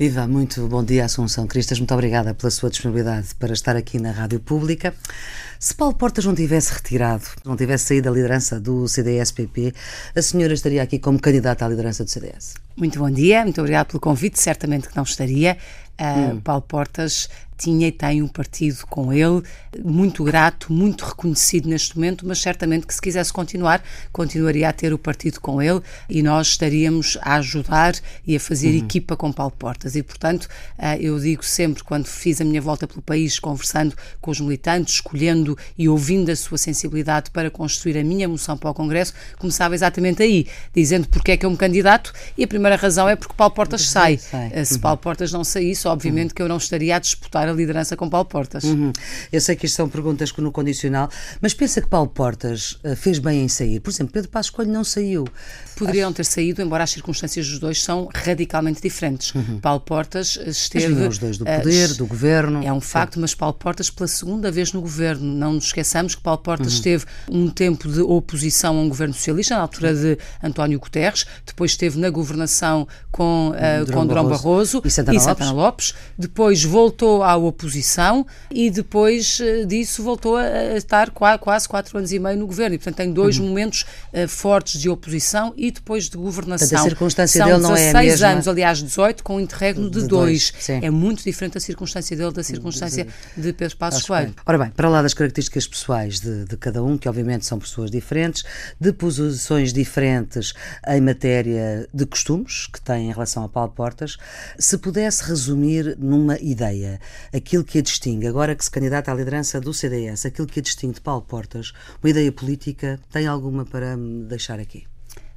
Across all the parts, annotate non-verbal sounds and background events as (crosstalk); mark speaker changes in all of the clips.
Speaker 1: Viva, muito bom dia, Assunção Cristas. Muito obrigada pela sua disponibilidade para estar aqui na Rádio Pública. Se Paulo Portas não tivesse retirado, não tivesse saído da liderança do CDS-PP, a senhora estaria aqui como candidata à liderança do CDS?
Speaker 2: Muito bom dia, muito obrigada pelo convite. Certamente que não estaria. Uh, hum. Paulo Portas tinha e tem um partido com ele, muito grato, muito reconhecido neste momento, mas certamente que se quisesse continuar, continuaria a ter o partido com ele e nós estaríamos a ajudar e a fazer uhum. equipa com Paulo Portas. E, portanto, eh, eu digo sempre, quando fiz a minha volta pelo país, conversando com os militantes, escolhendo e ouvindo a sua sensibilidade para construir a minha moção para o Congresso, começava exatamente aí, dizendo porque é que eu me candidato e a primeira razão é porque Paulo Portas sai. Eh, se Paulo Portas não saísse, obviamente uhum. que eu não estaria a disputar a liderança com Paulo Portas.
Speaker 1: Uhum. Eu sei que isto são perguntas no condicional, mas pensa que Paulo Portas uh, fez bem em sair. Por exemplo, Pedro Passos Coelho não saiu.
Speaker 2: Poderiam ter saído, embora as circunstâncias dos dois são radicalmente diferentes. Uhum. Paulo Portas esteve.
Speaker 1: Mas os dois do poder, uh, do governo.
Speaker 2: É um facto, mas Paulo Portas pela segunda vez no governo. Não nos esqueçamos que Paulo Portas uhum. esteve um tempo de oposição a um governo socialista, na altura de António Guterres, depois esteve na governação com, uh, com Durão Barroso, Barroso
Speaker 1: e Santana,
Speaker 2: e Santana Lopes. Lopes. Depois voltou ao oposição e depois eh, disso voltou a estar quase quatro anos e meio no governo. E, portanto, tem dois uhum. momentos uh, fortes de oposição e depois de governação.
Speaker 1: Portanto, a circunstância São dele não é a mesma.
Speaker 2: anos, aliás, 18, com um interregno de, de dois. dois. É muito diferente a circunstância dele da circunstância de, de Pedro Passos Coelho.
Speaker 1: Ora bem, para lá das características pessoais de, de cada um, que obviamente são pessoas diferentes, de posições diferentes em matéria de costumes que têm em relação a Paulo Portas, se pudesse resumir numa ideia aquilo que a distingue, agora que se candidata à liderança do CDS, aquilo que a distingue de Paulo Portas, uma ideia política, tem alguma para me deixar aqui?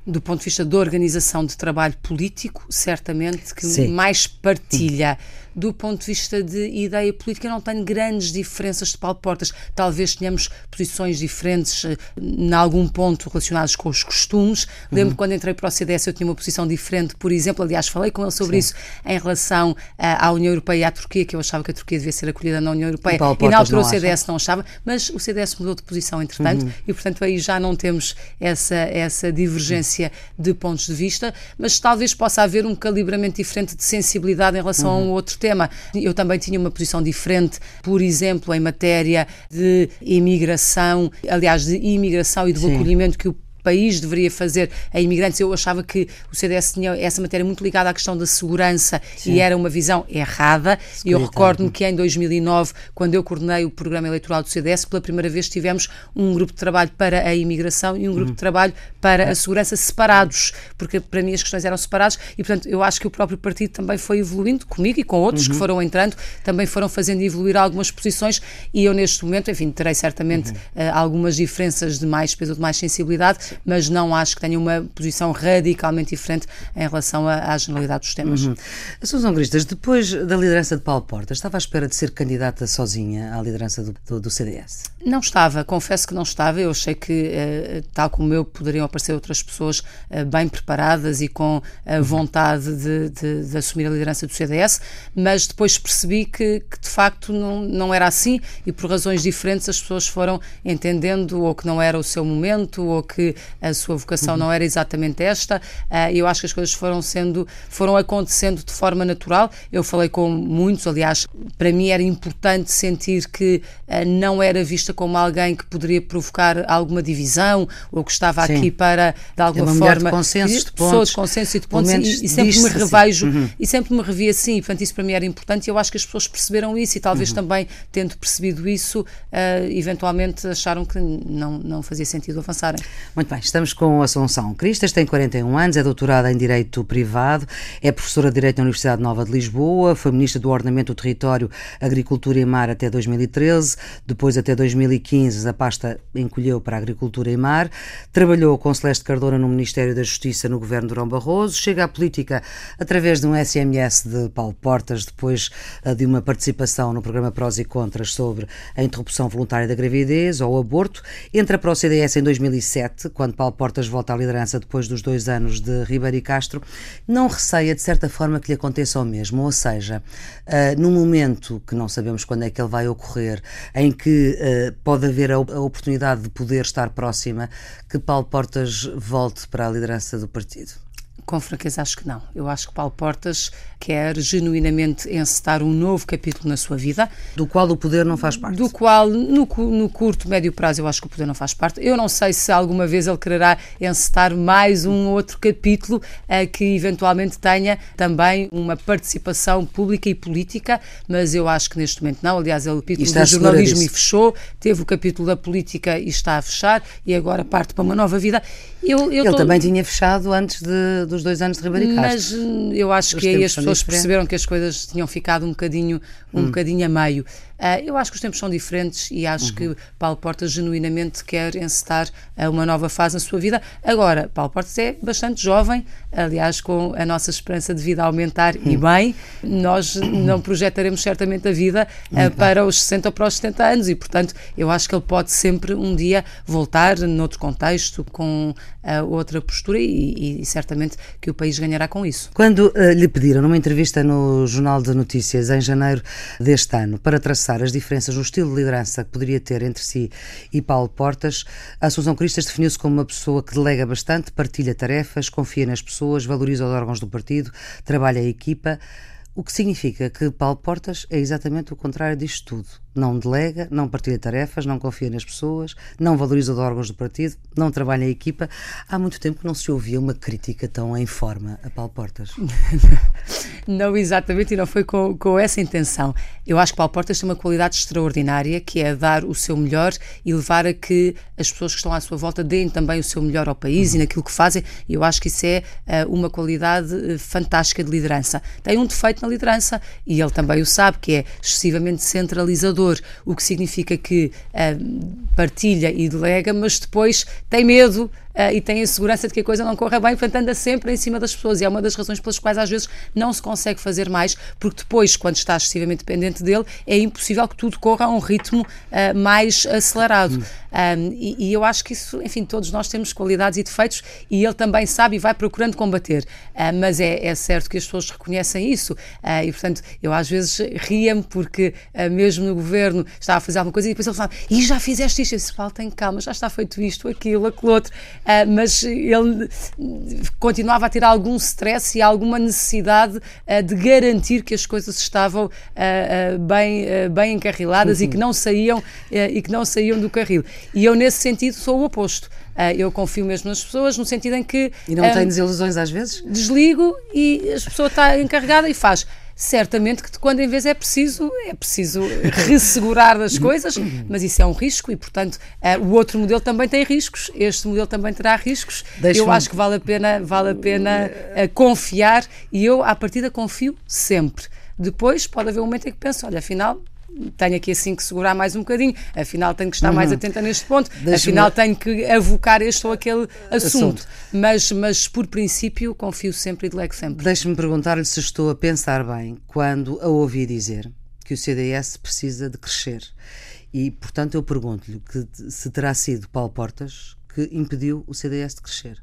Speaker 2: do ponto de vista da organização de trabalho político, certamente que Sim. mais partilha (laughs) do ponto de vista de ideia política, não tenho grandes diferenças de Paulo Portas. Talvez tenhamos posições diferentes eh, em algum ponto relacionados com os costumes. Lembro uhum. quando entrei para o CDS eu tinha uma posição diferente, por exemplo, aliás, falei com ele sobre Sim. isso em relação uh, à União Europeia e à Turquia, que eu achava que a Turquia devia ser acolhida na União Europeia. E, e na altura o CDS acha? não achava, mas o CDS mudou de posição entretanto uhum. e, portanto, aí já não temos essa, essa divergência uhum. de pontos de vista, mas talvez possa haver um calibramento diferente de sensibilidade em relação a um uhum. outro tema. Eu também tinha uma posição diferente, por exemplo, em matéria de imigração, aliás, de imigração e de acolhimento que o país deveria fazer a imigrantes. Eu achava que o CDS tinha essa matéria muito ligada à questão da segurança Sim. e era uma visão errada. E eu recordo-me que em 2009, quando eu coordenei o programa eleitoral do CDS, pela primeira vez tivemos um grupo de trabalho para a imigração e um grupo uhum. de trabalho para a segurança separados, porque para mim as questões eram separadas e, portanto, eu acho que o próprio partido também foi evoluindo comigo e com outros uhum. que foram entrando, também foram fazendo evoluir algumas posições e eu neste momento, enfim, terei certamente uhum. uh, algumas diferenças de mais peso, de mais sensibilidade, mas não acho que tenha uma posição radicalmente diferente em relação à, à generalidade dos temas. Uhum.
Speaker 1: Susan Gristas, depois da liderança de Paulo Porta, estava à espera de ser candidata sozinha à liderança do, do, do CDS?
Speaker 2: Não estava, confesso que não estava. Eu achei que, uh, tal como eu, poderiam aparecer outras pessoas uh, bem preparadas e com a uhum. vontade de, de, de, assumir a liderança do CDS, mas depois percebi que, que, de facto não, não era assim e por razões diferentes as pessoas foram entendendo ou que não era o seu momento ou que a sua vocação uhum. não era exatamente esta. Uh, eu acho que as coisas foram sendo, foram acontecendo de forma natural. Eu falei com muitos, aliás, para mim era importante sentir que uh, não era vista como alguém que poderia provocar alguma divisão ou que estava Sim. aqui para, de alguma
Speaker 1: é
Speaker 2: forma,
Speaker 1: de consensos de
Speaker 2: pontos, de consenso e de pontos e, e, sempre me revejo uhum. e sempre me revi assim. Portanto, isso para mim era importante e eu acho que as pessoas perceberam isso e talvez uhum. também, tendo percebido isso, uh, eventualmente acharam que não, não fazia sentido avançarem.
Speaker 1: Muito bem, estamos com Assunção Cristas, tem 41 anos, é doutorada em Direito Privado, é professora de Direito na Universidade Nova de Lisboa, foi ministra do Ordenamento do Território, Agricultura e Mar até 2013, depois até 2015 a pasta encolheu para Agricultura e Mar, trabalhou com Celeste Cardona no Ministério da Justiça no governo de Durão Barroso, chega à política através de um SMS de Paulo Portas, depois eh, de uma participação no programa Prós e Contras sobre a interrupção voluntária da gravidez ou o aborto, entra para o CDS em 2007, quando Paulo Portas volta à liderança depois dos dois anos de Ribeiro e Castro, não receia de certa forma que lhe aconteça o mesmo, ou seja, uh, num momento que não sabemos quando é que ele vai ocorrer, em que uh, pode haver a, a oportunidade de poder estar próxima, que Paulo Portas volte para a liderança do partido.
Speaker 2: Com franqueza, acho que não. Eu acho que Paulo Portas quer genuinamente encetar um novo capítulo na sua vida.
Speaker 1: Do qual o poder não faz parte.
Speaker 2: Do qual, no, no curto, médio prazo, eu acho que o poder não faz parte. Eu não sei se alguma vez ele quererá encetar mais um outro capítulo uh, que eventualmente tenha também uma participação pública e política, mas eu acho que neste momento não. Aliás, ele capítulo do jornalismo e fechou, teve o capítulo da política e está a fechar, e agora parte para uma nova vida.
Speaker 1: Eu, eu ele tô... também tinha fechado antes de, dos dois anos de Ribeiro
Speaker 2: Mas hum, eu acho Os que aí as pessoas perceberam que as coisas tinham ficado um bocadinho, um hum. bocadinho a meio. Uh, eu acho que os tempos são diferentes e acho uhum. que Paulo Portas genuinamente quer encetar uh, uma nova fase na sua vida. Agora, Paulo Portas é bastante jovem, aliás, com a nossa esperança de vida a aumentar uhum. e bem, nós não projetaremos certamente a vida uh, para os 60 ou para os 70 anos e, portanto, eu acho que ele pode sempre um dia voltar noutro contexto, com outra postura e, e, certamente que o país ganhará com isso.
Speaker 1: Quando lhe pediram numa entrevista no Jornal de Notícias em janeiro deste ano para traçar as diferenças no estilo de liderança que poderia ter entre si e Paulo Portas, a Assunção Cristas definiu-se como uma pessoa que delega bastante, partilha tarefas, confia nas pessoas, valoriza os órgãos do partido, trabalha a equipa. O que significa que Paulo Portas é exatamente o contrário disto tudo. Não delega, não partilha tarefas, não confia nas pessoas, não valoriza os órgãos do partido, não trabalha em equipa. Há muito tempo que não se ouvia uma crítica tão em forma a Paulo Portas. (laughs)
Speaker 2: não exatamente, e não foi com, com essa intenção. Eu acho que Paulo Portas tem uma qualidade extraordinária, que é dar o seu melhor e levar a que as pessoas que estão à sua volta deem também o seu melhor ao país uhum. e naquilo que fazem. E eu acho que isso é uh, uma qualidade uh, fantástica de liderança. Tem um defeito na liderança, e ele também o sabe, que é excessivamente centralizador o que significa que uh, partilha e delega, mas depois tem medo e tem a segurança de que a coisa não corra bem, portanto anda sempre em cima das pessoas e é uma das razões pelas quais às vezes não se consegue fazer mais, porque depois, quando está excessivamente dependente dele, é impossível que tudo corra a um ritmo uh, mais acelerado. Um, e, e, eu acho que isso, enfim, todos nós temos qualidades e defeitos e ele também sabe e vai procurando combater. Uh, mas é, é, certo que as pessoas reconhecem isso uh, e, portanto, eu às vezes ria-me porque, uh, mesmo no governo, estava a fazer alguma coisa e depois ele falava: E já fizeste isto? Eu disse: Paulo, tem calma, já está feito isto, aquilo, aquilo outro. Mas ele continuava a ter algum stress e alguma necessidade de garantir que as coisas estavam bem, bem encarriladas uhum. e que não saíam e que não saíam do carril. E eu, nesse sentido, sou o oposto. Uh, eu confio mesmo nas pessoas, no sentido em que.
Speaker 1: E não uh, tem desilusões às vezes?
Speaker 2: Desligo e a pessoa está encarregada e faz. Certamente que quando em vez é preciso, é preciso ressegurar as coisas, mas isso é um risco e, portanto, uh, o outro modelo também tem riscos, este modelo também terá riscos. Eu acho que vale a pena, vale a pena confiar e eu, à partida, confio sempre. Depois pode haver um momento em que penso, olha, afinal, tenho aqui assim que segurar mais um bocadinho, afinal tenho que estar uhum. mais atenta neste ponto, afinal tenho que avocar este ou aquele assunto. assunto. Mas, mas por princípio confio sempre e delego sempre.
Speaker 1: Deixe-me perguntar-lhe se estou a pensar bem quando a ouvi dizer que o CDS precisa de crescer. E, portanto, eu pergunto-lhe se terá sido Paulo Portas que impediu o CDS de crescer.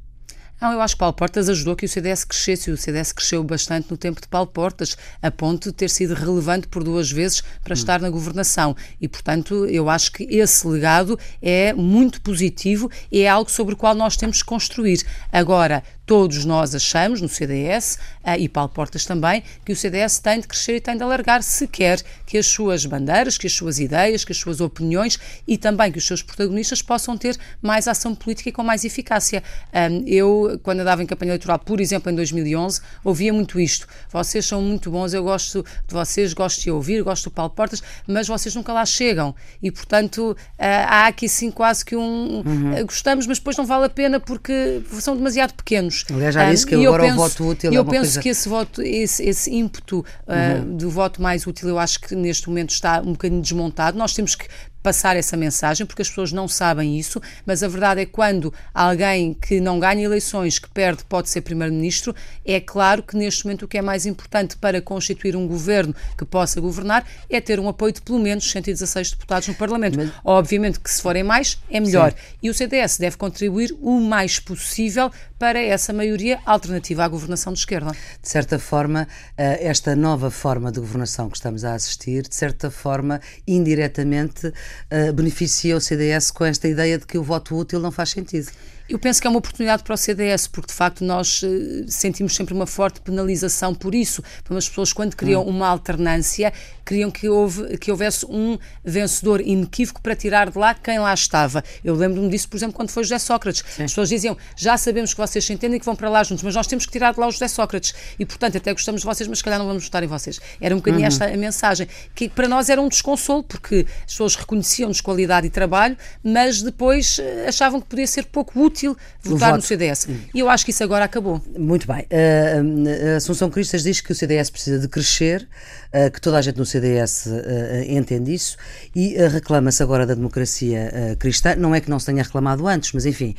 Speaker 2: Não, eu acho que Paulo Portas ajudou que o CDS crescesse e o CDS cresceu bastante no tempo de Paulo Portas, a ponto de ter sido relevante por duas vezes para hum. estar na governação. E, portanto, eu acho que esse legado é muito positivo e é algo sobre o qual nós temos que construir. Agora, todos nós achamos, no CDS, uh, e Paulo Portas também, que o CDS tem de crescer e tem de alargar se quer que as suas bandeiras, que as suas ideias, que as suas opiniões e também que os seus protagonistas possam ter mais ação política e com mais eficácia. Um, eu, quando andava em campanha eleitoral, por exemplo, em 2011, ouvia muito isto. Vocês são muito bons, eu gosto de vocês, gosto de ouvir, gosto do Paulo Portas, mas vocês nunca lá chegam. E, portanto, uh, há aqui sim quase que um. Uhum. Uh, gostamos, mas depois não vale a pena porque são demasiado pequenos.
Speaker 1: Aliás, já disse que um, agora penso, o voto útil
Speaker 2: Eu
Speaker 1: é
Speaker 2: penso
Speaker 1: coisa...
Speaker 2: que esse voto, esse, esse ímpeto uh, uhum. do voto mais útil, eu acho que neste momento está um bocadinho desmontado. Nós temos que passar essa mensagem, porque as pessoas não sabem isso, mas a verdade é que quando alguém que não ganha eleições, que perde, pode ser Primeiro-Ministro, é claro que neste momento o que é mais importante para constituir um governo que possa governar é ter um apoio de pelo menos 116 deputados no Parlamento. Mas... Obviamente que se forem mais, é melhor. Sim. E o CDS deve contribuir o mais possível para essa maioria alternativa à governação de esquerda.
Speaker 1: De certa forma, eh, esta nova forma de governação que estamos a assistir, de certa forma, indiretamente, uh, beneficia o CDS com esta ideia de que o voto útil não faz sentido.
Speaker 2: Eu penso que é uma oportunidade para o CDS, porque de facto nós uh, sentimos sempre uma forte penalização por isso. Para as pessoas, quando criam hum. uma alternância, queriam que, houve, que houvesse um vencedor inequívoco para tirar de lá quem lá estava. Eu lembro-me disso, por exemplo, quando foi José Sócrates. Sim. As pessoas diziam: já sabemos que vocês se entendem e que vão para lá juntos, mas nós temos que tirar de lá o José Sócrates. E, portanto, até gostamos de vocês, mas se calhar não vamos votar em vocês. Era um bocadinho uhum. esta a mensagem, que para nós era um desconsolo, porque as pessoas reconheciam-nos qualidade e trabalho, mas depois eh, achavam que podia ser pouco útil votar no CDS. E eu acho que isso agora acabou.
Speaker 1: Muito bem. Uh, Assunção Cristas diz que o CDS precisa de crescer, uh, que toda a gente no CDS uh, eh, eh, entende isso e reclama-se agora da democracia cristã. Não é que não se tenha reclamado antes, mas enfim,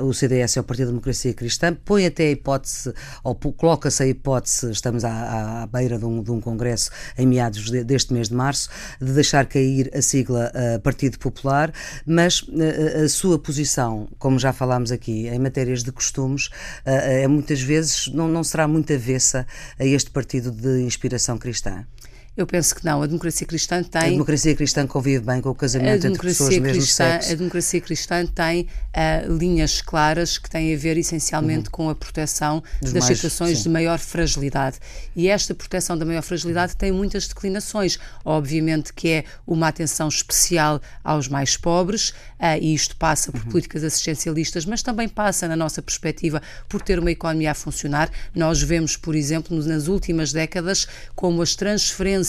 Speaker 1: o CDS é o Partido da Democracia Cristã, põe até a hipótese, ou coloca-se a hipótese, estamos à, à beira de um, de um, congresso em meados de, deste mês de março, de deixar cair a sigla Partido Popular, mas a sua posição, como já falámos aqui, em matérias de costumes, é muitas vezes não, não será muito avessa a este partido de inspiração cristã.
Speaker 2: Eu penso que não. A democracia cristã tem. A
Speaker 1: democracia cristã convive bem com o casamento entre pessoas do mesmo sexo.
Speaker 2: A democracia cristã tem uh, linhas claras que têm a ver essencialmente uhum. com a proteção Dos das mais, situações sim. de maior fragilidade. E esta proteção da maior fragilidade tem muitas declinações. Obviamente que é uma atenção especial aos mais pobres, uh, e isto passa por uhum. políticas assistencialistas, mas também passa, na nossa perspectiva, por ter uma economia a funcionar. Nós vemos, por exemplo, nas últimas décadas, como as transferências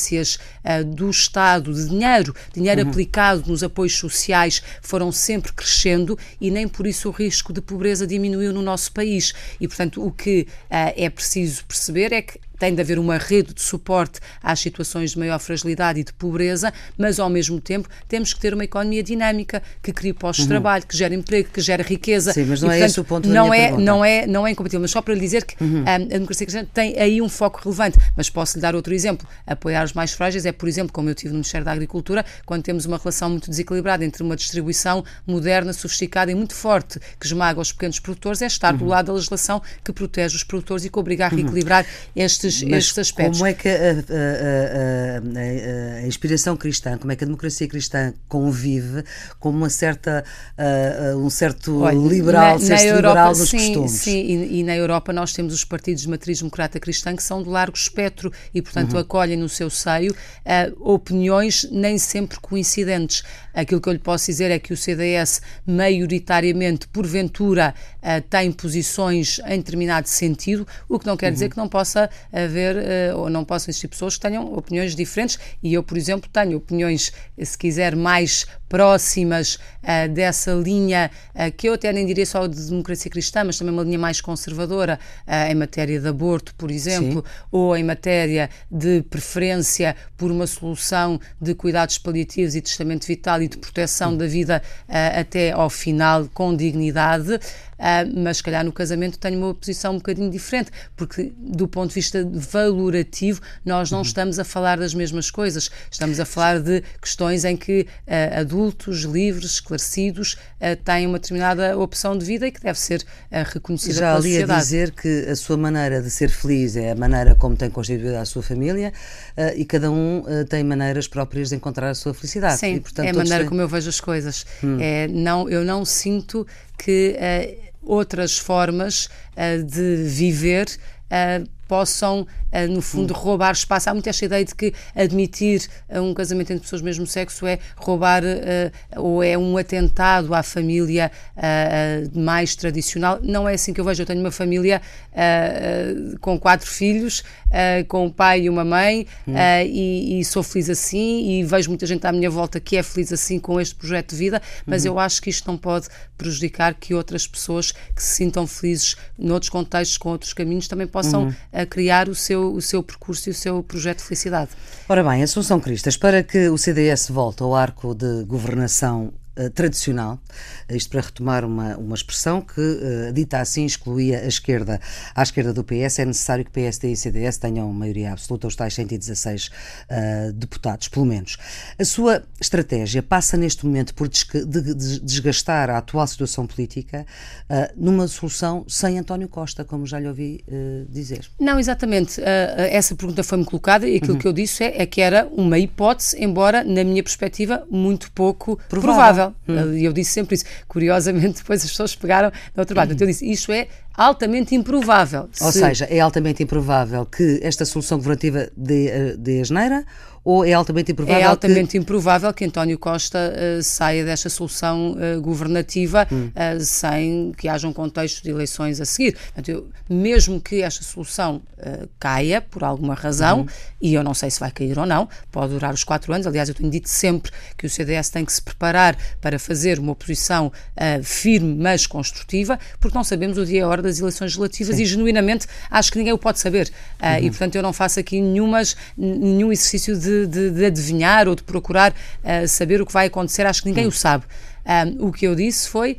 Speaker 2: uh, do Estado de dinheiro, dinheiro uhum. aplicado nos apoios sociais, foram sempre crescendo e nem por isso o risco de pobreza diminuiu no nosso país. E, portanto, o que uh, é preciso perceber é que tem de haver uma rede de suporte às situações de maior fragilidade e de pobreza, mas ao mesmo tempo temos que ter uma economia dinâmica que crie postos de uhum. trabalho, que gere emprego, que gere riqueza.
Speaker 1: Sim, mas não
Speaker 2: e,
Speaker 1: é portanto, esse o ponto
Speaker 2: não
Speaker 1: da
Speaker 2: é, não é Não é incompatível, mas só para lhe dizer que uhum. a, a democracia cristã tem aí um foco relevante. Mas posso lhe dar outro exemplo. Apoiar os mais frágeis é, por exemplo, como eu tive no Ministério da Agricultura, quando temos uma relação muito desequilibrada entre uma distribuição moderna, sofisticada e muito forte que esmaga os pequenos produtores, é estar uhum. do lado da legislação que protege os produtores e que obriga a uhum. reequilibrar estes aspectos.
Speaker 1: Como é que a, a, a, a, inspiração cristã, como é que a democracia cristã convive com uma certa, uh, um certo Olha, liberal, na, na Europa, liberal nos
Speaker 2: sim,
Speaker 1: costumes?
Speaker 2: Sim, e, e, na Europa nós temos os partidos de matriz democrata cristã que são de largo espectro e, portanto, uhum. acolhem no seu seio uh, opiniões nem sempre coincidentes. Aquilo que eu lhe posso dizer é que o CDS, maioritariamente, porventura, uh, tem posições em determinado sentido, o que não quer uhum. dizer que não possa haver uh, ou não possam existir pessoas que tenham opiniões diferentes. E eu, por exemplo, tenho opiniões, se quiser, mais próximas uh, dessa linha, uh, que eu até nem diria só de democracia cristã, mas também uma linha mais conservadora uh, em matéria de aborto, por exemplo, Sim. ou em matéria de preferência por uma solução de cuidados paliativos e testamento vital e de proteção da vida até ao final com dignidade. Mas se calhar no casamento tenho uma posição um bocadinho diferente, porque do ponto de vista valorativo nós não uhum. estamos a falar das mesmas coisas, estamos a falar de questões em que uh, adultos, livres, esclarecidos, uh, têm uma determinada opção de vida e que deve ser reconhecida
Speaker 1: Já
Speaker 2: pela sociedade.
Speaker 1: Já ali a dizer que a sua maneira de ser feliz é a maneira como tem constituído a sua família e cada um tem maneiras próprias de encontrar a sua felicidade.
Speaker 2: Sim,
Speaker 1: e,
Speaker 2: portanto, é a maneira têm... como eu vejo as coisas. Hum. É, não, eu não sinto que outras formas uh, de viver uh, possam, uh, no fundo, hum. roubar espaço. Há muito esta ideia de que admitir um casamento entre pessoas do mesmo sexo é roubar ou é um atentado à família mais tradicional. Não é assim que eu vejo. Eu tenho uma família com quatro filhos, com um pai e uma mãe, hum. e, e, sou feliz assim, e vejo muita gente à minha volta que é feliz assim com este projeto de vida, mas uhum. eu acho que isto não pode prejudicar que outras pessoas que se sintam felizes noutros contextos, com outros caminhos, também possam uhum. uh, criar o seu, o seu percurso e o seu projeto de felicidade.
Speaker 1: Ora bem, Assunção Cristas, para que o CDS volte ao arco de governação uh, tradicional, isto para retomar uma, uma expressão que, uh, dita assim, excluía a esquerda. À esquerda do PS é necessário que PSD e CDS tenham maioria absoluta, os tais 116 uh, deputados, pelo menos. A sua estratégia passa neste momento por desgastar a atual situação política numa solução sem António Costa, como já lhe ouvi dizer.
Speaker 2: Não, exatamente. essa pergunta foi-me colocada e aquilo uhum. que eu disse é, é, que era uma hipótese, embora, na minha perspectiva, muito pouco provável. provável Hum. E eu disse sempre isso. Curiosamente, depois as pessoas pegaram no outro lado. Então eu disse, isto é altamente improvável.
Speaker 1: Ou Se... seja, é altamente improvável que esta solução governativa dê, eh, dê asneira ou é altamente improvável?
Speaker 2: É altamente que... improvável que António Costa uh, saia desta solução uh, governativa hum. uh, sem que haja um contexto de eleições a seguir. Portanto, eu, mesmo que esta solução caia por alguma razão, uhum. e eu não sei se vai cair ou não, pode durar os quatro anos. Aliás, eu tenho dito sempre que o CDS tem que se preparar para fazer uma oposição firme, mas construtiva, porque não sabemos o dia e a hora das eleições legislativas Sim. e, genuinamente, acho que ninguém o pode saber. Uhum. E, portanto, eu não faço aqui nenhumas, nenhum exercício de de, de, adivinhar ou de procurar uh, saber o que vai acontecer, acho que ninguém hum. o sabe. Um, o que eu disse foi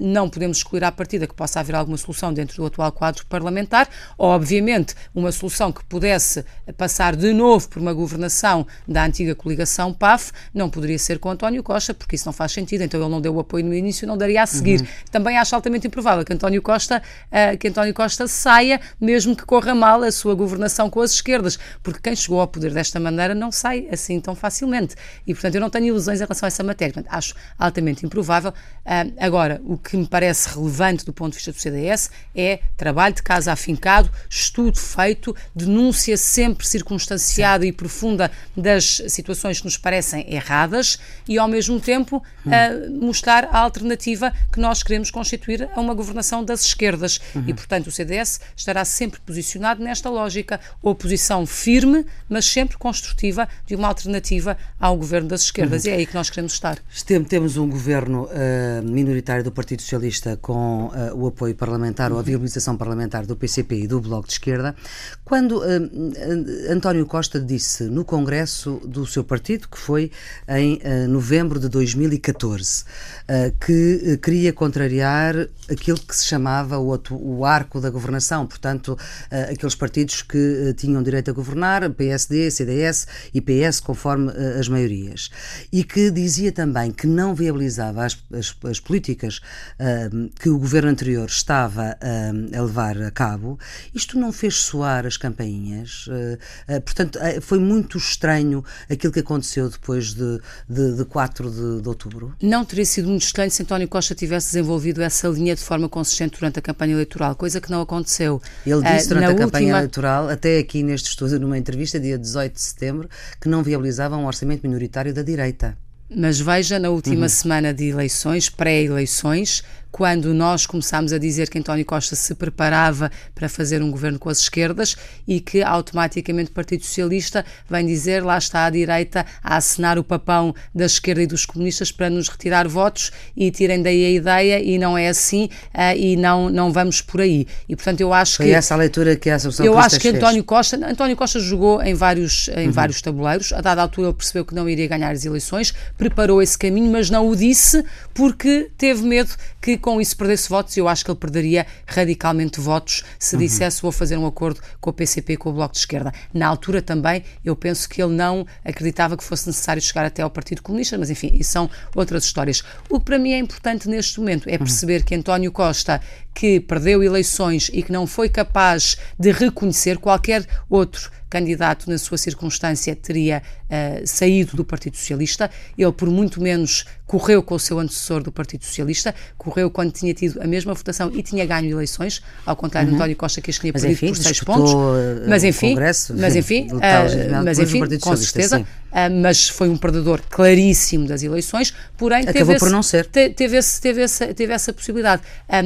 Speaker 2: não podemos excluir à partida que possa haver alguma solução dentro do atual quadro parlamentar. Obviamente, uma solução que pudesse passar de novo por uma governação da antiga coligação PAF não poderia ser com António Costa, porque isso não faz sentido. Então ele não deu o apoio no início, não daria a seguir. Uhum. Também acho altamente improvável que António Costa uh, que António Costa saia, mesmo que corra mal a sua governação com as esquerdas, porque quem chegou ao poder desta maneira não sai assim tão facilmente. E portanto eu não tenho ilusões em relação a essa matéria. Portanto, acho altamente improvável. Uh, agora, o que me parece relevante do ponto de vista do CDS é trabalho de casa afincado, estudo feito, denúncia sempre circunstanciada Sim. e profunda das situações que nos parecem erradas e, ao mesmo tempo, hum. uh, mostrar a alternativa que nós queremos constituir a uma governação das esquerdas. Uhum. E, portanto, o CDS estará sempre posicionado nesta lógica, oposição firme, mas sempre construtiva de uma alternativa ao governo das esquerdas. Uhum. E é aí que nós queremos estar.
Speaker 1: Temos um governo uh, minoritário do Partido Socialista com uh, o apoio parlamentar ou a viabilização parlamentar do PCP e do Bloco de Esquerda, quando uh, António Costa disse no Congresso do seu partido, que foi em novembro de 2014, que queria contrariar aquilo que se chamava o, o arco da governação, portanto, aqueles partidos que tinham direito a governar, PSD, CDS e PS, conforme as maiorias, e que dizia também que não viabilizava as, as, as políticas que o governo anterior estava a levar a cabo, isto não fez soar as campainhas. Uh, uh, portanto, uh, foi muito estranho aquilo que aconteceu depois de, de, de 4 de, de, outubro?
Speaker 2: Não teria sido muito estranho se António Costa tivesse desenvolvido essa linha de forma consistente durante a campanha eleitoral, coisa que não aconteceu.
Speaker 1: Ele disse durante a última... campanha eleitoral, até aqui neste estúdio, numa entrevista, dia 18 de setembro, que não viabilizava um orçamento minoritário da direita.
Speaker 2: Mas veja, na última uhum. semana de eleições, pré-eleições, quando nós começámos a dizer que António Costa se preparava para fazer um governo com as esquerdas e que automaticamente o Partido Socialista vem dizer lá está a direita a assinar o papão da esquerda e dos comunistas para nos retirar votos e tirem daí a ideia e não é assim uh, e não, não vamos por aí. E portanto eu acho
Speaker 1: Foi
Speaker 2: que...
Speaker 1: essa a leitura que a Associação
Speaker 2: Eu acho que António Costa, António Costa jogou em vários, em uhum. vários tabuleiros, a dada altura ele percebeu que não iria ganhar as eleições, preparou esse caminho, mas não o disse porque teve medo que com isso perdesse votos, eu acho que ele perderia radicalmente votos se uhum. dissesse vou fazer um acordo com o PCP, com o Bloco de Esquerda. Na altura também, eu penso que ele não acreditava que fosse necessário chegar até ao Partido Comunista, mas enfim, isso são outras histórias. O que para mim é importante neste momento é uhum. perceber que António Costa, que perdeu eleições e que não foi capaz de reconhecer qualquer outro candidato na sua circunstância teria uh, saído do Partido Socialista. Ele, por muito menos, correu com o seu antecessor do Partido Socialista, correu quando tinha tido a mesma votação e tinha ganho eleições, ao contrário uhum. de António Costa, que as tinha perdido enfim, por seis pontos.
Speaker 1: Eh, mas enfim, Congresso,
Speaker 2: mas enfim, uh, mas enfim com certeza. Uh, mas foi um perdedor claríssimo das eleições, porém
Speaker 1: Acabou teve, por esse, não ser.
Speaker 2: teve, esse, teve, essa, teve essa possibilidade.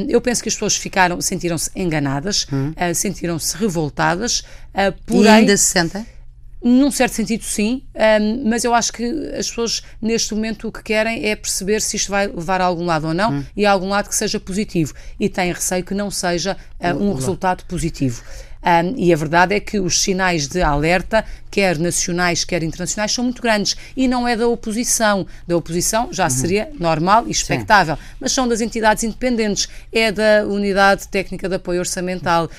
Speaker 2: eu penso que as pessoas ficaram, sentiram-se enganadas, uhum. sentiram-se revoltadas,
Speaker 1: porém, e ainda se sentem?
Speaker 2: Num certo sentido, sim, um, mas eu acho que as pessoas neste momento o que querem é perceber se isto vai levar a algum lado ou não hum. e a algum lado que seja positivo. E têm receio que não seja uh, um resultado positivo. Um, e a verdade é que os sinais de alerta, quer nacionais, quer internacionais, são muito grandes. E não é da oposição. Da oposição já uhum. seria normal e expectável, Sim. mas são das entidades independentes. É da Unidade Técnica de Apoio Orçamental uh,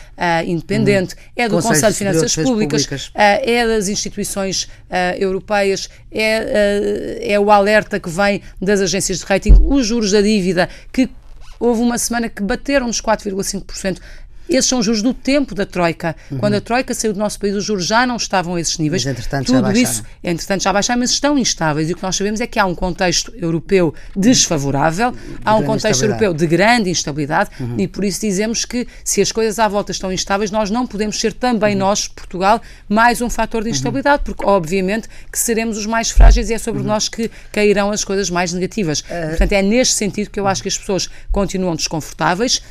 Speaker 2: Independente, uhum. é do Conselho, Conselho de Finanças Públicas, Públicas. Uh, é das instituições uh, europeias, é, é o alerta que vem das agências de rating, os juros da dívida, que houve uma semana que bateram nos 4,5%. Esses são os juros do tempo da Troika. Uhum. Quando a Troika saiu do nosso país, os juros já não estavam a esses níveis.
Speaker 1: Mas, entretanto, Tudo já
Speaker 2: isso, entretanto, já baixaram, mas estão instáveis. E o que nós sabemos é que há um contexto europeu desfavorável, de há um contexto europeu de grande instabilidade, uhum. e por isso dizemos que se as coisas à volta estão instáveis, nós não podemos ser também uhum. nós, Portugal, mais um fator de uhum. instabilidade, porque obviamente que seremos os mais frágeis e é sobre uhum. nós que cairão as coisas mais negativas. Uh... Portanto, é neste sentido que eu acho que as pessoas continuam desconfortáveis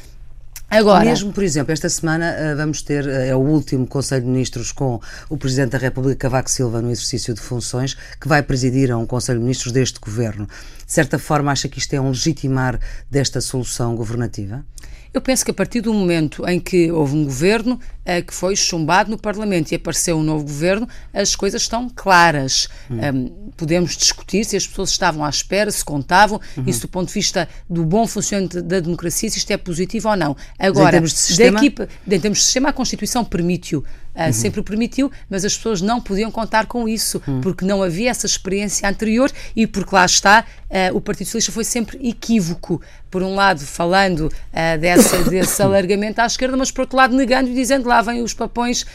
Speaker 1: Agora, mesmo, por exemplo, esta semana eh, vamos ter, eh, é o último Conselho de Ministros com o Presidente da República, Cavaco Silva, no exercício de funções, que vai presidir a um Conselho de Ministros deste Governo. De certa forma, acha que isto é um legitimar desta solução governativa?
Speaker 2: Eu penso que a partir do momento em que houve um governo uh, que foi chumbado no Parlamento e apareceu um novo governo, as coisas estão claras. Hum. Um, podemos discutir se as pessoas estavam à espera, se contavam, uhum. isso do ponto de vista do bom funcionamento da democracia, se isto é positivo ou não. Agora, em termos de sistema, daqui, em termos de sistema a Constituição permite-o. Uh, uhum. sempre o permitiu, mas as pessoas não podiam contar com isso, uhum. porque não havia essa experiência anterior e porque lá está, uh, o Partido Socialista foi sempre equívoco. Por um lado, falando uh, dessa, (coughs) desse alargamento à esquerda, mas por outro lado, negando e dizendo lá vêm os papões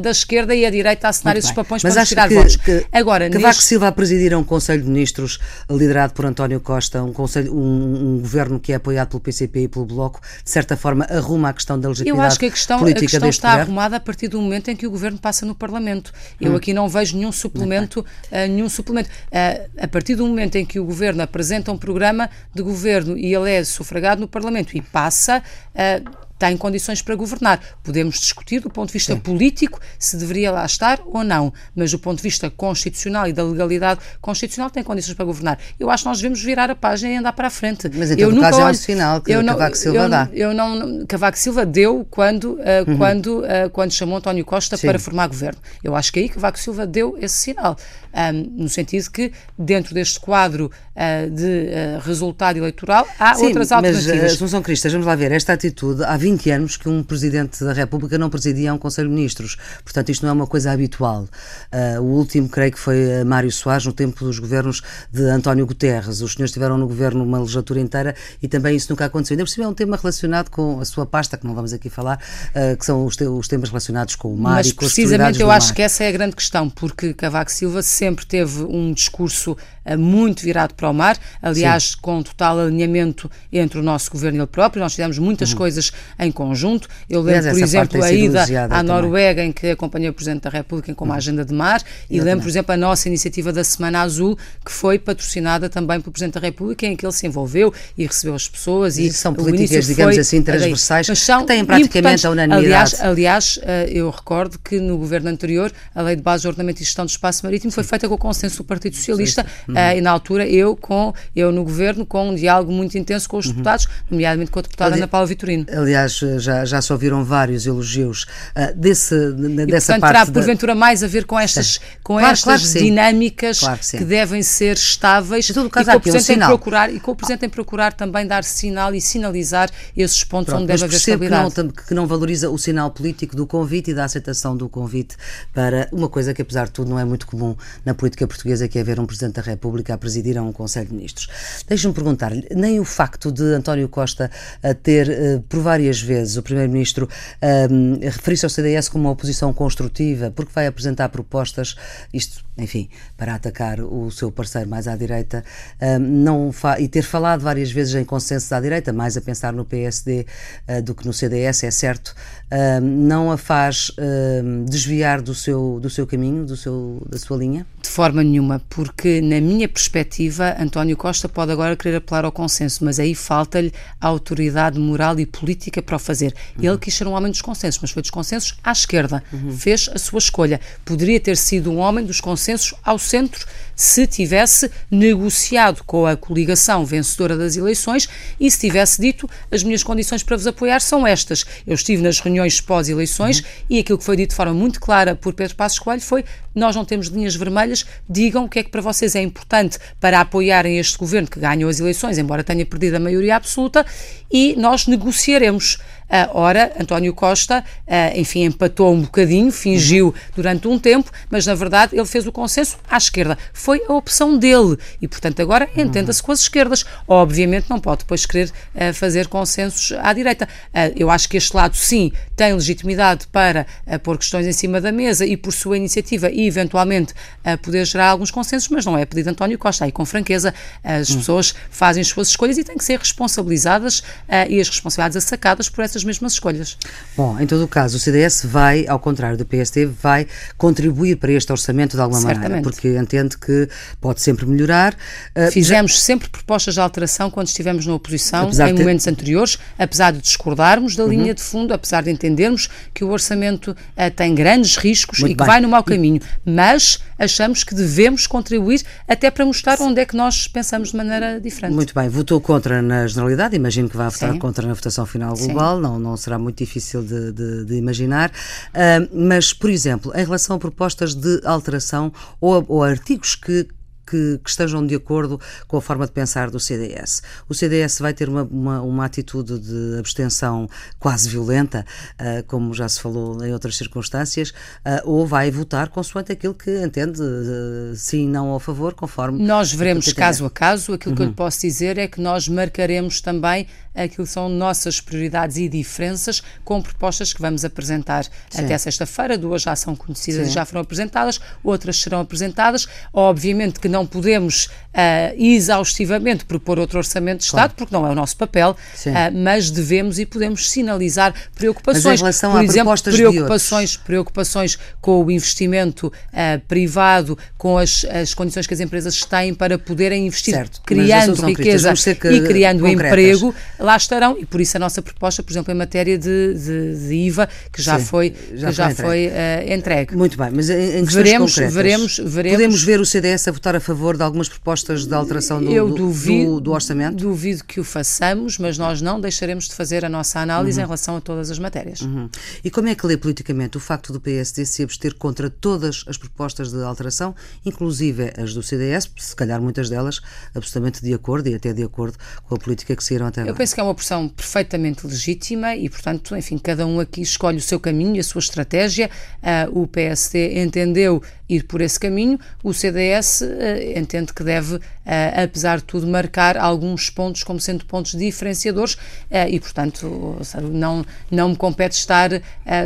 Speaker 2: da esquerda e a direita a assinar Muito esses bem. papões
Speaker 1: mas
Speaker 2: para tirar que, votos. Que,
Speaker 1: Agora, Cavaco neste... Silva a presidir um Conselho de Ministros liderado por António Costa, um, conselho, um, um, governo que é apoiado pelo PCP e pelo Bloco, de certa forma arruma a questão da legitimidade
Speaker 2: Eu acho que a questão,
Speaker 1: política
Speaker 2: a questão
Speaker 1: está
Speaker 2: governo. arrumada a partir do momento em que o governo passa no Parlamento. Eu hum. aqui não vejo nenhum suplemento, uh, (laughs) nenhum suplemento. Uh, a partir do momento em que o governo apresenta um programa de governo e ele é sufragado no Parlamento e passa, uh, tem condições para governar. Podemos discutir do ponto de vista Sim. político se deveria lá estar ou não, mas do ponto de vista constitucional e da legalidade constitucional tem condições para governar. Eu acho que nós devemos virar a página e andar para a frente.
Speaker 1: Mas em todo eu caso é um sinal que eu não, Cavaco Silva
Speaker 2: eu,
Speaker 1: dá.
Speaker 2: Eu não, Cavaco Silva deu quando, uh, uhum. quando, uh, quando chamou António Costa Sim. para formar governo. Eu acho que aí Cavaco Silva deu esse sinal, um, no sentido que dentro deste quadro uh, de resultado eleitoral há Sim, outras alternativas.
Speaker 1: Mas, Assunção Cristas, vamos lá ver, esta atitude há 20 anos que um Presidente da República não presidia um Conselho de Ministros. Portanto, isto não é uma coisa habitual. Uh, o último, creio que foi Mário Soares, no tempo dos governos de António Guterres. Os senhores estiveram no governo uma legislatura inteira e também isso nunca aconteceu. Ainda por cima é um tema relacionado com a sua pasta, que não vamos aqui falar, uh, que são os, te os, temas relacionados com o mar
Speaker 2: Mas
Speaker 1: e com
Speaker 2: precisamente eu acho que essa é a grande questão, porque Cavaco Silva sempre teve um discurso muito virado para o mar, aliás, Sim. com total alinhamento entre o nosso governo e ele próprio. Nós fizemos muitas uhum. coisas em conjunto. Eu lembro, por exemplo, a ida à Noruega, em que acompanhei o Presidente da República com uma uhum. agenda de mar, e lembro, por exemplo, a nossa iniciativa da Semana Azul, que foi patrocinada também pelo Presidente da República, em que ele se envolveu e recebeu as pessoas.
Speaker 1: E, e são políticas, digamos foi, assim, transversais, são que têm praticamente a unanimidade.
Speaker 2: Aliás, aliás, eh, eu recordo que no governo anterior, a Lei de Base de Ordenamento e Gestão do Espaço Marítimo foi feita com o consenso do Partido Socialista, uhum. e na altura eu, com, eu no governo, com um diálogo muito intenso com os uhum. deputados, nomeadamente com a deputada Ali, Ana Paula Vitorino.
Speaker 1: Aliás, já, já se ouviram vários elogios uh, desse, e, dessa
Speaker 2: portanto,
Speaker 1: parte.
Speaker 2: terá porventura da... mais a ver com estas, com claro, estas claro que dinâmicas claro que, que, devem ser estáveis
Speaker 1: em todo caso, e, com o Presidente um
Speaker 2: procurar, e com o Presidente em procurar também dar sinal e sinalizar esses pontos Pronto, onde deve haver estabilidade.
Speaker 1: Que não, que não valoriza o sinal político do convite e da aceitação do convite para uma coisa que, apesar de tudo, não é muito comum na política portuguesa, que é ver um Presidente da República a presidir a um Conselho de Ministros. Deixe-me perguntar-lhe, nem o facto de António Costa ter, uh, por várias vezes, o Primeiro-Ministro um, referir-se ao CDS como uma oposição construtiva, porque vai apresentar propostas, isto, enfim, para atacar o seu parceiro mais à direita, um, não e ter falado várias vezes em consenso à direita, mais a pensar no PSD uh, do que no CDS, é certo, um, não a faz desviar do seu, do seu caminho, do seu, da sua linha?
Speaker 2: De forma nenhuma, porque na minha perspectiva, António Costa pode agora querer apelar ao consenso, mas aí falta-lhe a autoridade moral e política para o fazer. Uhum. Ele quis ser um homem dos consensos, mas foi dos consensos à esquerda. Uhum. Fez a sua escolha. Poderia ter sido um homem dos consensos ao centro se tivesse negociado com a coligação vencedora das eleições e se tivesse dito as minhas condições para vos apoiar são estas. Eu estive nas reuniões pós-eleições uhum. e aquilo que foi dito de forma muito clara por Pedro Passos Coelho foi nós não temos linhas vermelhas, digam o que é que para vocês é importante para apoiarem este governo que ganhou as eleições, embora tenha perdido a maioria absoluta, e nós negociaremos. Ora, António Costa, enfim, empatou um bocadinho, fingiu durante um tempo, mas na verdade ele fez o consenso à esquerda. Foi a opção dele e, portanto, agora entenda-se com as esquerdas. Obviamente não pode depois querer fazer consensos à direita. eu acho que este lado, sim, tem legitimidade para pôr questões em cima da mesa e, por sua iniciativa, e eventualmente poder gerar alguns consensos, mas não é pedido António Costa. Aí, com franqueza, as pessoas fazem as suas escolhas e têm que ser responsabilizadas e as responsabilidades assacadas por essas mesmas escolhas.
Speaker 1: Bom, em todo o caso, o CDS vai, ao contrário do PSD, vai contribuir para este orçamento de alguma Certamente. maneira, porque entende que pode sempre melhorar.
Speaker 2: Uh, Fizemos já... sempre propostas de alteração quando estivemos na oposição, apesar em de... momentos anteriores, apesar de discordarmos da uhum. linha de fundo, apesar de entendermos que o orçamento uh, tem grandes riscos Muito e que bem. vai no mau caminho, mas achamos que devemos contribuir até para mostrar onde é que nós pensamos de maneira diferente.
Speaker 1: Muito bem, votou contra na generalidade, imagino que vai votar Sim. contra na votação final global, não, não será muito difícil de, de, de imaginar. Uh, mas, por exemplo, em relação a propostas de alteração ou, ou artigos que que, que, estejam de acordo com a forma de pensar do CDS. O CDS vai ter uma, uma, uma atitude de abstenção quase violenta, uh, como já se falou em outras circunstâncias, uh, ou vai votar consoante aquilo que entende, uh, sim, não ou a favor, conforme.
Speaker 2: Nós veremos caso a caso. Aquilo uhum. que eu lhe uhum. posso dizer é que nós marcaremos também aquilo que são nossas prioridades e diferenças com propostas que vamos apresentar Sim. até sexta-feira. Duas já são conhecidas Sim. e já foram apresentadas, outras serão apresentadas. Obviamente que não podemos uh, exaustivamente propor outro orçamento de Estado, claro. porque não é o nosso papel, uh, mas devemos e podemos sinalizar preocupações. Em
Speaker 1: relação
Speaker 2: Por exemplo,
Speaker 1: propostas
Speaker 2: preocupações, preocupações com o investimento uh, privado, com as, as condições que as empresas têm para poderem investir, certo, criando riqueza e criando concretas. emprego lá estarão e por isso a nossa proposta, por exemplo, em matéria de, de, de IVA, que já Sim, foi, já já foi, uh, entregue.
Speaker 1: Muito bem, mas em, em
Speaker 2: veremos,
Speaker 1: concretas,
Speaker 2: veremos, veremos.
Speaker 1: Podemos ver o CDS a votar a favor de algumas propostas de alteração do, Eu duvido, do, do orçamento?
Speaker 2: Duvido que o façamos, mas nós não deixaremos de fazer a nossa análise uhum. em relação a todas as matérias.
Speaker 1: Uhum. E como é que lê politicamente o facto do PSD se abster contra todas as propostas de alteração, inclusive as do CDS, se calhar muitas delas absolutamente de acordo e até de acordo com a política que saíram até agora?
Speaker 2: Eu penso que é uma pressão perfeitamente legítima e, portanto, enfim, cada um aqui escolhe o seu caminho, a sua estratégia. Uh, o PSD entendeu ir por esse caminho, o CDS uh, ah, entende que deve, uh, apesar de tudo, marcar alguns pontos como sendo pontos diferenciadores e, portanto, não, não me compete estar,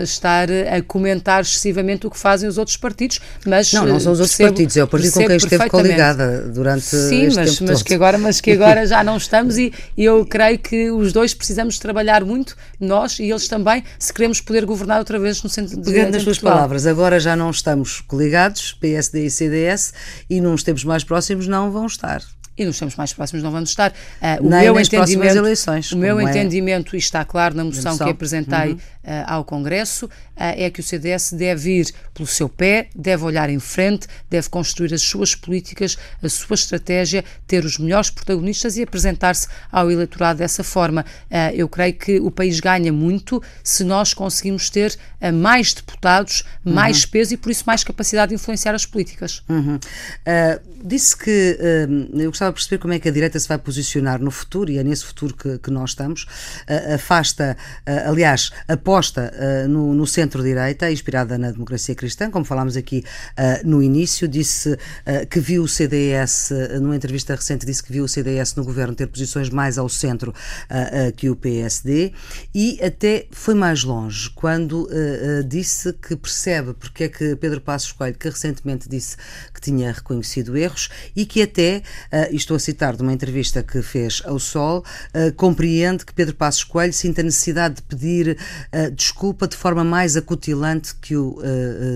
Speaker 2: estar a comentar excessivamente o que fazem os outros partidos, mas...
Speaker 1: Não, não são os outros percebo, partidos, é o partido com quem esteve coligada durante
Speaker 2: Sim,
Speaker 1: este
Speaker 2: mas, mas que agora, mas que agora já não estamos e eu creio que os dois precisamos trabalhar muito, nós e eles também, se queremos poder governar outra vez no centro de
Speaker 1: Pegando nas suas palavras, agora já não estamos coligados, PSD e CDS, e nos tempos mais próximos não vão estar
Speaker 2: e nos tempos mais próximos não vamos estar.
Speaker 1: Uh, o Nem meu entendimento, eleições,
Speaker 2: o meu é... entendimento, e está claro na moção, moção. que apresentei uhum. Uh, ao Congresso, uh, é que o CDS deve ir pelo seu pé, deve olhar em frente, deve construir as suas políticas, a sua estratégia, ter os melhores protagonistas e apresentar-se ao eleitorado dessa forma. eu creio que o país ganha muito se nós conseguimos ter mais deputados, uhum. mais peso e, por isso, mais capacidade de influenciar as políticas.
Speaker 1: Uhum. disse que eu gostava de perceber como é que a direita se vai posicionar no futuro, e é nesse futuro que, que nós estamos. Uh, afasta, uh, aliás, aposta uh, no, no centro-direita, inspirada na democracia cristã, como falámos aqui no início, disse que viu o CDS, numa entrevista recente, disse que viu o CDS no governo ter posições mais ao centro que o PSD, e até foi mais longe, quando disse que percebe porque é que Pedro Passos Coelho, que recentemente disse que tinha reconhecido erros, e que até uh, estou a citar de uma entrevista que fez ao Sol, uh, compreende que Pedro Passos Coelho sinta necessidade de pedir uh, desculpa de forma mais acutilante que o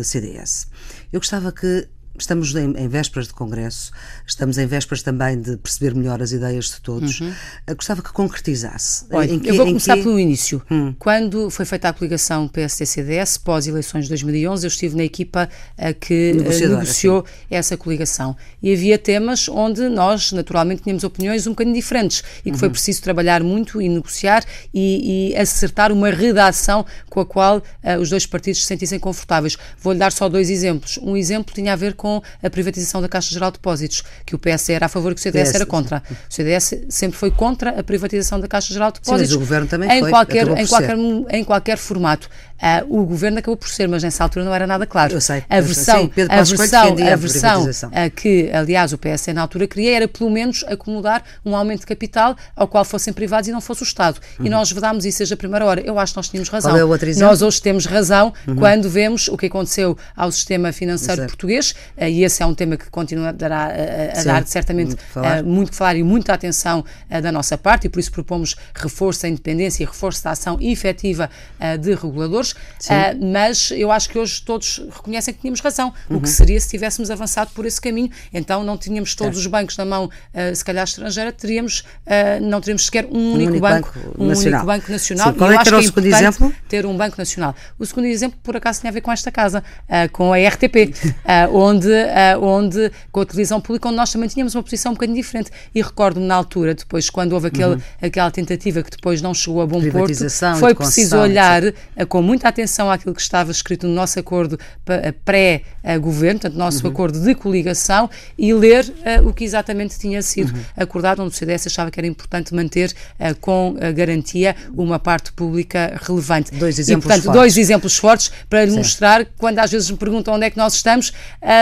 Speaker 1: CDS. Eu gostava que Estamos em, em, vésperas de Congresso, estamos em vésperas também de perceber melhor as ideias de todos. Uhum. Gostava que concretizasse.
Speaker 2: Olha, que, eu vou começar que... pelo início. Hum. Quando foi feita a coligação PSD-CDS, pós-eleições de 2011, eu estive na equipa a que eh, negociou assim. essa coligação. E havia temas onde nós, naturalmente, tínhamos opiniões um bocadinho diferentes e que uhum. foi preciso trabalhar muito e negociar e, e acertar uma redação com a qual uh, os dois partidos se sentissem confortáveis. Vou-lhe dar só dois exemplos. Um exemplo tinha a ver com com a privatização da Caixa Geral de Depósitos, que o PS era a favor e que o CDS PS, era contra. O CDS sempre foi contra a privatização da Caixa Geral de Depósitos.
Speaker 1: Sim, mas o governo também
Speaker 2: em
Speaker 1: foi.
Speaker 2: Qualquer, em, qualquer, em qualquer formato. Uh, o governo acabou por ser, mas nessa altura não era nada claro.
Speaker 1: Eu sei.
Speaker 2: A versão,
Speaker 1: sim,
Speaker 2: a versão, a versão a que, aliás, o PS na altura queria era pelo menos acomodar um aumento de capital ao qual fossem privados e não fosse o Estado. Uhum. E nós vedámos isso desde a primeira hora. Eu acho que nós tínhamos razão.
Speaker 1: Qual é o outro exemplo?
Speaker 2: Nós hoje temos razão uhum. quando vemos o que aconteceu ao sistema financeiro Exato. português, uh, e esse é um tema que continuará a, a dar certamente muito falar, uh, muito que falar e muita atenção da nossa parte, e por isso propomos reforço da independência e reforço da ação efetiva de reguladores uh, mas eu acho que hoje todos reconhecem que tínhamos razão. Uhum. O que uhum. seria se tivéssemos avançado por esse caminho? Então não tínhamos todos os bancos na mão, uh, se calhar estrangeira, teríamos, uh, não teríamos sequer um, um único, único, banco, banco um nacional. único banco nacional.
Speaker 1: Sim, qual é que era o segundo exemplo?
Speaker 2: Ter um banco nacional. O segundo exemplo, por acaso, tem a ver com esta casa, com a RTP, (laughs) onde, onde, com a televisão pública, onde nós também tínhamos uma posição um bocadinho diferente. E recordo-me na altura, depois, quando houve aquele, uhum. aquela tentativa que depois não chegou a bom porto, foi preciso olhar com muito muita atenção àquilo que estava escrito no nosso acordo pré-governo, portanto, nosso uhum. acordo de coligação, e ler uh, o que exatamente tinha sido uhum. acordado, onde o CDS achava que era importante manter uh, com uh, garantia uma parte pública relevante.
Speaker 1: Dois exemplos
Speaker 2: e, portanto,
Speaker 1: fortes.
Speaker 2: dois exemplos fortes para lhe mostrar, quando às vezes me perguntam onde é que nós estamos,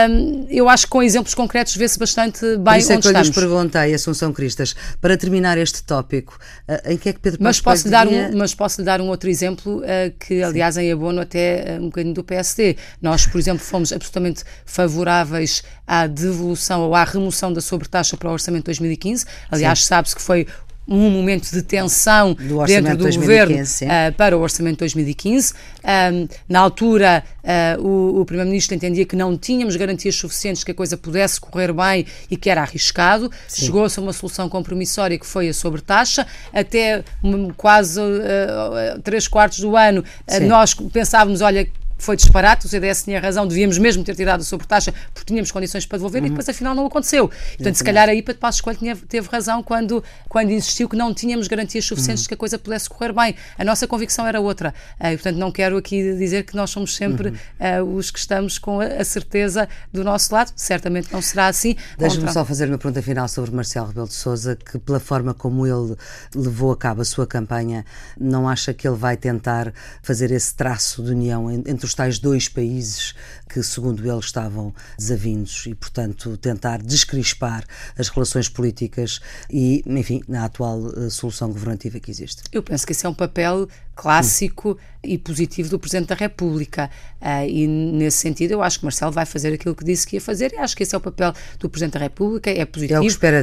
Speaker 2: um, eu acho que com exemplos concretos vê-se bastante bem Por
Speaker 1: isso
Speaker 2: é que
Speaker 1: eu
Speaker 2: estamos.
Speaker 1: lhes perguntei, Assunção Cristas, para terminar este tópico, em que é que Pedro
Speaker 2: mas posso, dar um, mas posso lhe dar um outro exemplo que, aliás, aliás, em abono até eh, um bocadinho do PSD. Nós, por exemplo, fomos absolutamente favoráveis à devolução ou à remoção da sobretaxa para o Orçamento de 2015. Aliás, sabe-se que foi um momento de tensão do dentro do 2015, governo uh, para o orçamento de 2015. Um, na altura, uh, o, o Primeiro-Ministro entendia que não tínhamos garantias suficientes que a coisa pudesse correr bem e que era arriscado. Chegou-se a uma solução compromissória que foi a sobretaxa. Até um, quase uh, três quartos do ano, nós pensávamos, olha, foi disparate, o CDS tinha razão, devíamos mesmo ter tirado a sobretaxa porque tínhamos condições para devolver uhum. e depois afinal não aconteceu. Portanto, se calhar aí Pedro Passos Coelho tinha, teve razão quando, quando insistiu que não tínhamos garantias suficientes uhum. que a coisa pudesse correr bem. A nossa convicção era outra. Uh, e, portanto, não quero aqui dizer que nós somos sempre uhum. uh, os que estamos com a, a, certeza do nosso lado. Certamente não será assim.
Speaker 1: Deixe-me só fazer uma pergunta final sobre Marcelo Rebelo de Sousa, que pela forma como ele levou a cabo a sua campanha, não acha que ele vai tentar fazer esse traço de união entre os tais dois países que, segundo ele, estavam desavindos e, portanto, tentar descrispar as relações políticas e, enfim, na atual uh, solução governativa que existe.
Speaker 2: Eu penso que esse é um papel clássico hum. e positivo do Presidente da República. Uh, e, nesse sentido, eu acho que Marcelo vai fazer aquilo que disse que ia fazer e acho que esse é o papel do Presidente da República. É positivo.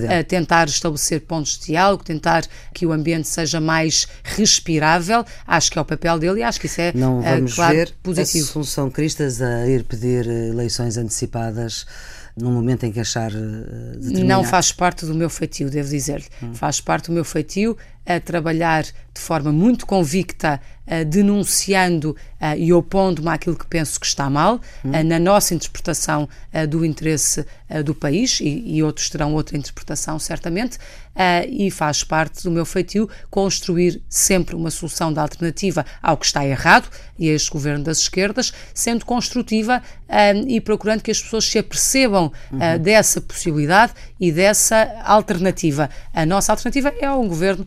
Speaker 2: É. Uh, tentar estabelecer pontos de diálogo, tentar que o ambiente seja mais respirável. Acho que é o papel dele e acho que isso é,
Speaker 1: Não vamos claro,
Speaker 2: ver positivo.
Speaker 1: A Assunção Cristas a ir pedir eleições antecipadas num momento em que achar determinado.
Speaker 2: Não faz parte do meu feitio, devo dizer-lhe. Hum. Faz parte do meu feitio a trabalhar de forma muito convicta, uh, denunciando uh, e opondo-me àquilo que penso que está mal, hum. uh, na nossa interpretação do interesse do país, e, e, outros terão outra interpretação, certamente, e faz parte do meu feitio construir sempre uma solução de alternativa ao que está errado, e a este governo das esquerdas, sendo construtiva e procurando que as pessoas se apercebam uhum. dessa possibilidade e dessa alternativa. A nossa alternativa é um governo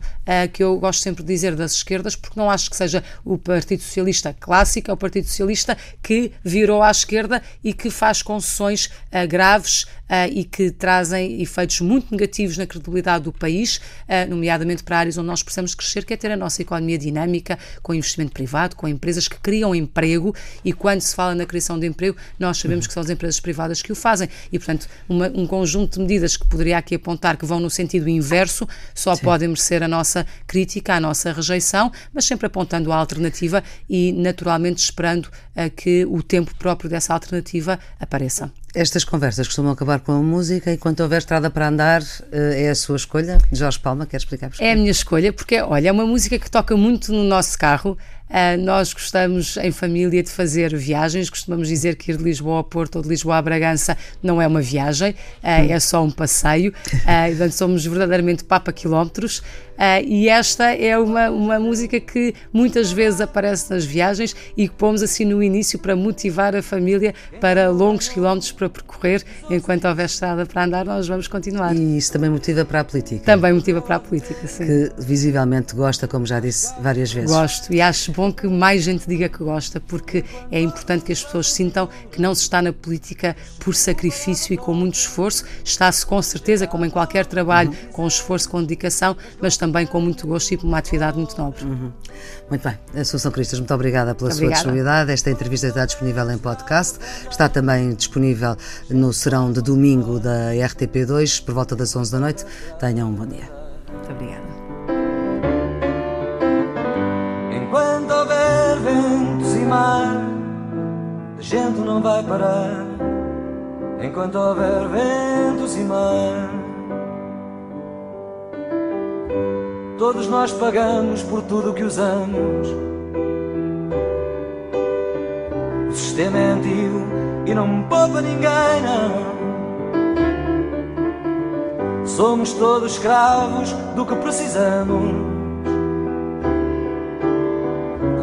Speaker 2: que eu gosto sempre de dizer das esquerdas, porque não acho que seja o Partido Socialista clássico, é o Partido Socialista que virou à esquerda e que faz concessões uh, graves uh, e que trazem efeitos muito negativos na credibilidade do país, nomeadamente para áreas onde nós precisamos crescer, que é ter a nossa economia dinâmica, com investimento privado, com empresas que criam emprego e quando se fala na criação de emprego, nós sabemos que são as empresas privadas que o fazem e, portanto, uma, um conjunto de medidas que poderia aqui apontar que vão no sentido inverso só Sim. podem merecer a nossa nossa crítica, à nossa rejeição, mas sempre apontando a alternativa e, naturalmente, esperando a que o tempo próprio dessa alternativa apareça.
Speaker 1: Estas conversas costumam acabar com a música, enquanto houver estrada para andar, eh, é a sua escolha. Jorge Palma, quer explicar?
Speaker 2: É a minha escolha, porque, olha, é uma música que toca muito no nosso carro. Uh, nós gostamos em família de fazer viagens, costumamos dizer que ir de Lisboa ao Porto ou de Lisboa a Bragança não é uma viagem, uh, é só um passeio, uh, (laughs) portanto somos verdadeiramente papa quilómetros e esta é uma, uma música que muitas vezes aparece nas viagens e que pomos assim no início para motivar a família para longos quilómetros para para percorrer, enquanto houver estrada para andar, nós vamos continuar.
Speaker 1: E isso também motiva para a política?
Speaker 2: Também motiva para a política, sim.
Speaker 1: Que visivelmente gosta, como já disse várias vezes.
Speaker 2: Gosto e acho bom que mais gente diga que gosta, porque é importante que as pessoas sintam que não se está na política por sacrifício e com muito esforço, está-se com certeza, como em qualquer trabalho, uhum. com esforço, com dedicação, mas também com muito gosto e por uma atividade muito nobre.
Speaker 1: Uhum. Muito bem. Assunção Cristas, muito obrigada pela obrigada. sua disponibilidade. Esta entrevista está disponível em podcast, está também disponível no serão de domingo da RTP2, por volta das 11 da noite. Tenham um bom dia.
Speaker 2: Muito obrigada.
Speaker 3: Enquanto houver ventos e mar, a gente não vai parar. Enquanto houver ventos e mar, todos nós pagamos por tudo que usamos. O sistema é antigo e não poupa ninguém, não. Somos todos escravos do que precisamos.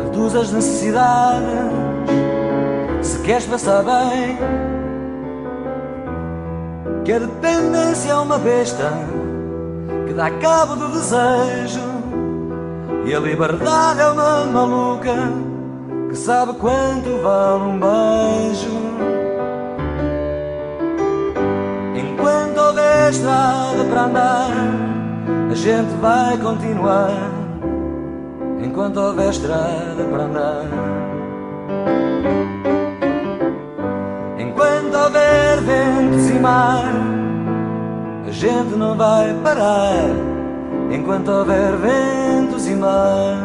Speaker 3: Reduz as necessidades se queres passar bem. Que a dependência é uma besta que dá cabo do desejo. E a liberdade é uma maluca que sabe quanto vale um beijo. Estrada para andar, a gente vai continuar enquanto houver estrada para andar. Enquanto houver ventos e mar, a gente não vai parar enquanto houver ventos e mar.